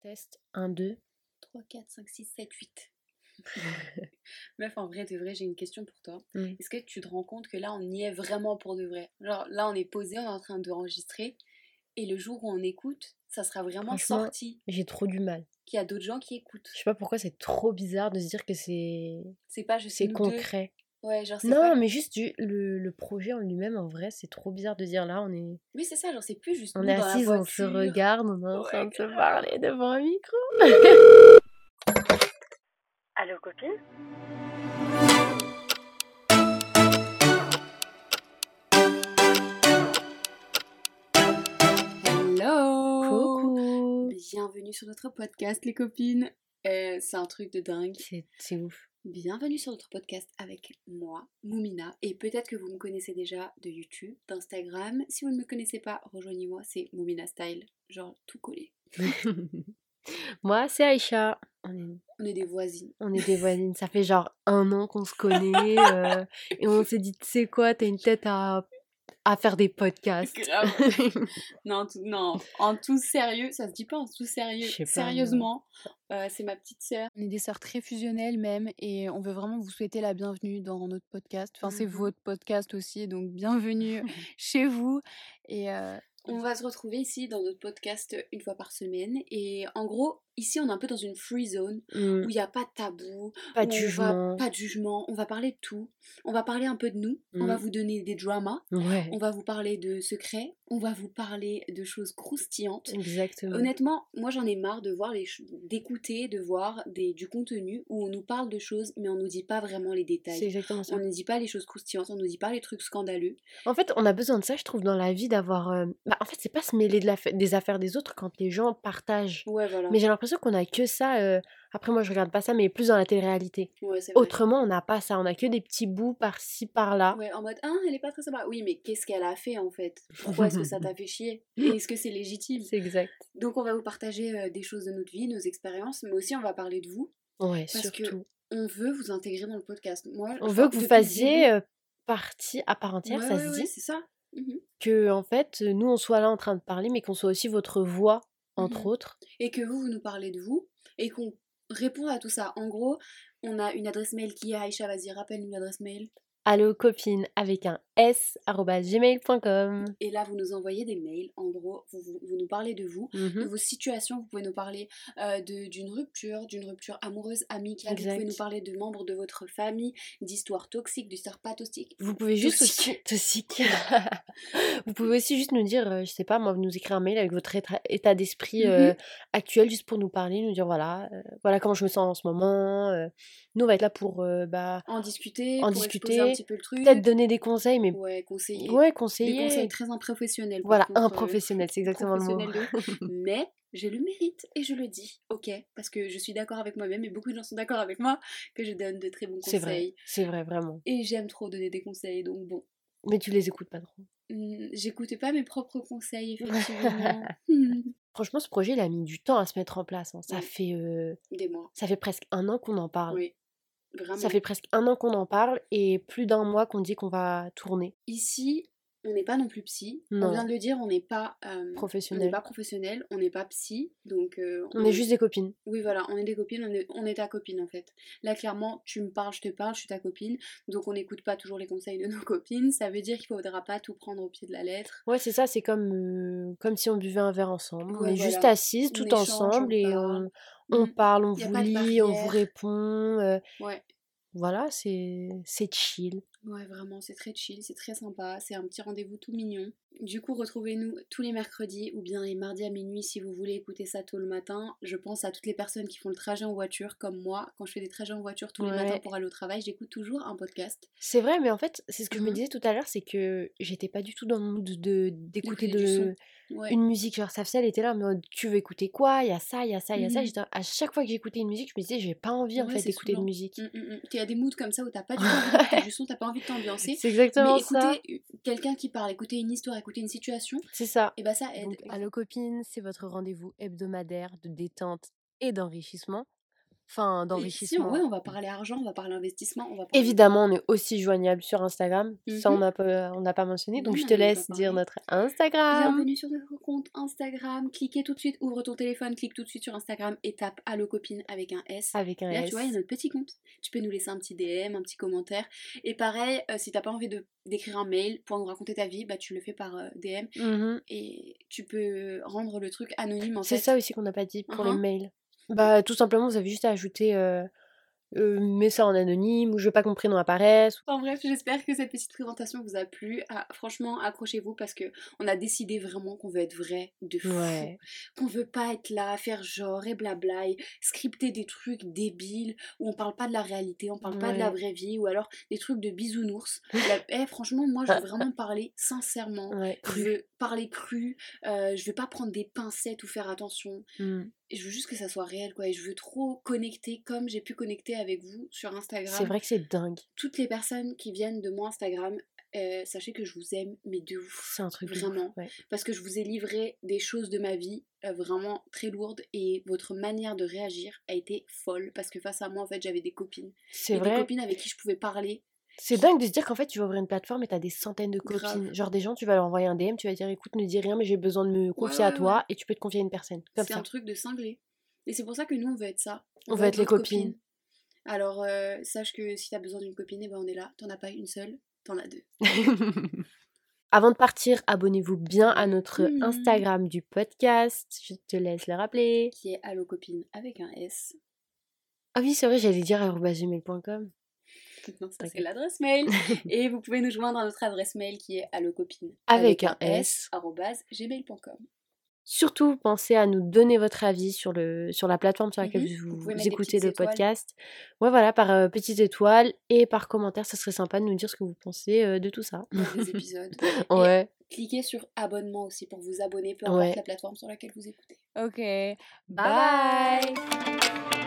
Test 1, 2. 3, 4, 5, 6, 7, 8. Meuf, en vrai, de vrai, j'ai une question pour toi. Oui. Est-ce que tu te rends compte que là, on y est vraiment pour de vrai? Genre, là, on est posé, on est en train d'enregistrer. Et le jour où on écoute, ça sera vraiment sorti. J'ai trop du mal. Qu'il y a d'autres gens qui écoutent. Je sais pas pourquoi c'est trop bizarre de se dire que c'est C'est pas c'est nous deux. Ouais, genre, c'est Non, pas... mais juste du- le, le projet en lui-même, en vrai, c'est trop bizarre de dire là, on est, Oui, c'est ça, genre, c'est plus juste on est assises, on se regarde, on est en train de se parler devant un micro. Allô copine? Hello Coucou Bienvenue sur notre podcast, les copines. Euh, c'est un truc de dingue. C'est c'est ouf. Bienvenue sur notre podcast avec moi, Moumina. Et peut-être que vous me connaissez déjà de YouTube, d'Instagram. Si vous ne me connaissez pas, rejoignez-moi, c'est Moumina Style. Genre tout collé. Moi, c'est Aïcha. On est, On est des voisines. on est des voisines. Ça fait genre un an qu'on se connaît. euh, et on s'est dit, tu sais quoi, t'as une tête à, à faire des podcasts. Non, tout- non, en tout sérieux, ça se dit pas en tout sérieux. Pas, Sérieusement, euh, c'est ma petite sœur. On est des sœurs très fusionnelles même et on veut vraiment vous souhaiter la bienvenue dans notre podcast. Enfin, c'est Mhm. votre podcast aussi, donc bienvenue chez vous. Et euh, On va se retrouver ici dans notre podcast une fois par semaine. Et en gros, ici, on est un peu dans une free zone Mm, où il n'y a pas de tabou, Pas de va- jugement. pas de jugement. On va parler de tout. On va parler un peu de nous. On va Mm. vous donner des dramas. Ouais, On va vous parler de secrets. On va vous parler de choses croustillantes. exactement. Honnêtement, moi j'en ai marre de voir les d'écouter, de voir des, du contenu où on nous parle de choses mais on nous dit pas vraiment les C'est détails. exactement ça. On nous dit pas les choses croustillantes, on nous dit pas les trucs scandaleux. En fait, on a besoin de ça, je trouve, dans la vie, d'avoir. euh, Bah, en fait, c'est pas se mêler de la des affaires des autres quand les gens partagent. Ouais, voilà. Mais j'ai l'impression qu'on a que ça. euh, Après, moi, je regarde pas ça, mais plus dans la télé-réalité. Ouais. Autrement, on n'a pas ça. On a que des petits bouts par-ci, par-là. Ouais, en mode, ah, elle est pas très sympa. Oui, mais qu'est-ce qu'elle a fait en fait? Pourquoi est-ce que ça t'a fait chier? Et est-ce que c'est légitime? C'est exact. Donc on va vous partager euh, des choses de notre vie, nos expériences, mais aussi on va parler de vous. Ouais, Parce que surtout. On veut vous intégrer dans le podcast. Moi, On veut que vous fassiez euh, partie à part entière, Ouais, ça se dit. c'est ça. Mhm. Que, en fait, nous, on soit là en train de parler, mais qu'on soit aussi votre voix, entre Mhm. autres. et que vous, vous nous parlez de vous et qu'on répond à tout ça. En gros, on a une adresse mail qui est Aïcha, vas-y, rappelle-nous l'adresse mail. Allo copine avec un gmail.com. Et là, vous nous envoyez des mails. En gros, vous, vous- vous nous parlez de vous, de Mhm. vos situations. Vous pouvez nous parler euh, de- d'une rupture, d'une rupture amoureuse, amicale. Vous pouvez Exact. nous parler de membres de votre famille, d'histoires toxiques, d'histoires pas toxiques. Vous pouvez juste Toxique. aussi toxique. vous pouvez aussi juste nous dire, euh, je sais pas, moi, vous nous écrire un mail avec votre état, état d'esprit euh, actuel, juste pour nous parler, nous dire voilà, euh, voilà comment je me sens en ce moment. euh. nous, on va être là pour bah, En discuter, En pour discuter, exposer un petit peu le truc. peut-être donner des conseils, mais Ouais, conseiller. ouais, Des conseiller. conseils très improfessionnels. Voilà, contre, un euh, professionnel, c'est exactement le mot. de. Mais je le mérite et je le dis, ok, parce que je suis d'accord avec moi-même et beaucoup de gens sont d'accord avec moi que je donne de très bons C'est vrai, conseils. c'est vrai, vraiment. Et j'aime trop donner des conseils, donc bon. Mais tu les écoutes pas trop. Hmm, J'écoutais pas mes propres conseils, effectivement. Franchement, ce projet, il a mis du temps à se mettre en place. hein. Ça, Oui. fait, euh, Des mois, ça fait presque un an qu'on en parle. oui. Vraiment. Ça fait presque un an qu'on en parle et plus d'un mois qu'on dit qu'on va tourner. Ici, on n'est pas non plus psy. Non. On vient de le dire, on n'est pas euh, On n'est Professionnel. pas professionnel, on n'est pas psy, donc euh, On est juste des copines. Oui, voilà, on est des copines, on est, on est ta copine en fait. Là, clairement, tu me parles, je te parle, je suis ta copine, donc on n'écoute pas toujours les conseils de nos copines. Ça veut dire qu'il ne faudra pas tout prendre au pied de la lettre. Ouais, c'est ça, c'est comme, euh, comme si on buvait un verre ensemble. on est juste assises On tout échange, ensemble et on, on Mhm. parle, on vous lit, on vous répond. euh, Ouais, voilà, c'est c'est chill. Ouais, vraiment, c'est très chill, c'est très sympa, c'est un petit rendez-vous tout mignon. Du coup, retrouvez-nous tous les mercredis ou bien les mardis à minuit si vous voulez écouter ça tôt le matin. Je pense à toutes les personnes qui font le trajet en voiture, comme moi. Quand je fais des trajets en voiture tous les matins pour aller au travail, j'écoute toujours un podcast. C'est vrai, mais en fait, c'est ce que je me Mhm. disais tout à l'heure, c'est que j'étais pas du tout dans le mood de d'écouter du de, Ouais. une musique. Genre, Safia, elle était là, mais tu veux écouter quoi? Il y a ça, il y a ça, il y a ça. Mhm. J'étais- À chaque fois que j'écoutais une musique, je me disais, j'ai pas envie en Ouais, fait d'écouter de musique. Mm, mm, mm. Il y a des moods comme ça où t'as pas du tout envie du son, t'as pas envie de t'ambiancer. C'est exactement Mais ça. écouter euh, quelqu'un qui parle, écouter une histoire, écouter une situation, C'est ça. et bah ça aide. Donc, Allo Copine, c'est votre rendez-vous hebdomadaire de détente et d'enrichissement. Enfin si, d'enrichissement. ouais, on va parler argent, on va parler investissement, on va parler... Évidemment, on est aussi joignable sur Instagram. Ça, on Mhm. n'a pas, on n'a pas mentionné. Donc, Non, je te pas laisse dire notre Instagram. Bienvenue sur notre compte Instagram. Cliquez tout de suite, ouvre ton téléphone, clique tout de suite sur Instagram et tape Allo Copine avec un S. Avec un Et là, S. tu vois, il y a notre petit compte. Tu peux nous laisser un petit DM, un petit commentaire. Et pareil, euh, si t'as pas envie de d'écrire un mail pour nous raconter ta vie, bah tu le fais par euh, DM Mhm. et tu peux rendre le truc anonyme en C'est fait. ça aussi qu'on n'a pas dit pour les Mhm. mails. Bah, tout simplement, vous avez juste à ajouter euh, euh, mets ça en anonyme ou je veux pas que mon prénom apparaisse. Enfin bref, j'espère que cette petite présentation vous a plu. Ah, franchement, accrochez-vous parce que on a décidé vraiment qu'on veut être vrai de fou. Ouais. Qu'on veut pas être là, faire genre et blabla, et scripter des trucs débiles où on parle pas de la réalité, on parle pas de la vraie vie ou alors des trucs de bisounours. La- eh, franchement, moi je veux vraiment parler sincèrement. Ouais. Je veux parler cru, euh, je veux pas prendre des pincettes ou faire attention. Mm. Et je veux juste que ça soit réel quoi. Et je veux trop connecter comme j'ai pu connecter avec vous sur Instagram C'est vrai que c'est dingue. toutes les personnes qui viennent de mon Instagram, euh, sachez que je vous aime, mais de ouf. C'est un truc Vraiment. ouais. Parce que je vous ai livré des choses de ma vie euh, vraiment très lourdes et votre manière de réagir a été folle. Parce que face à moi, en fait, j'avais des copines. C'est Et des vrai. copines avec qui je pouvais parler. C'est dingue de se dire qu'en fait, tu vas ouvrir une plateforme et t'as des centaines de Grave. copines. Genre des gens, tu vas leur envoyer un DM, tu vas dire écoute, ne dis rien, mais j'ai besoin de me confier à ouais, toi et tu peux te confier à une personne. C'est un truc de cinglé. Et c'est pour ça que nous, on veut être ça. On veut être les copines. copine. Alors, euh, sache que si t'as besoin d'une copine, eh ben, on est là. T'en as pas une seule, t'en as deux. Avant de partir, abonnez-vous bien à notre Mhm. Instagram du podcast. Je te laisse le rappeler. Qui est Allo Copine avec un S. Ah oui, c'est vrai, j'allais dire arobase-gmail.com. Non, ça c'est l'adresse mail. Et vous pouvez nous joindre à notre adresse mail qui est allocopine Avec un S. gmail.com. Surtout, pensez à nous donner votre avis sur, le, sur la plateforme sur laquelle Mhm. vous, écoutez le étoiles. podcast. Ouais, voilà, par euh, petites étoiles et par commentaire. Ça serait sympa de nous dire ce que vous pensez euh, de tout ça. des épisodes. Ouais. Cliquez sur abonnement aussi pour vous abonner, peu Ouais. importe la plateforme sur laquelle vous écoutez. Ok. Bye Bye bye.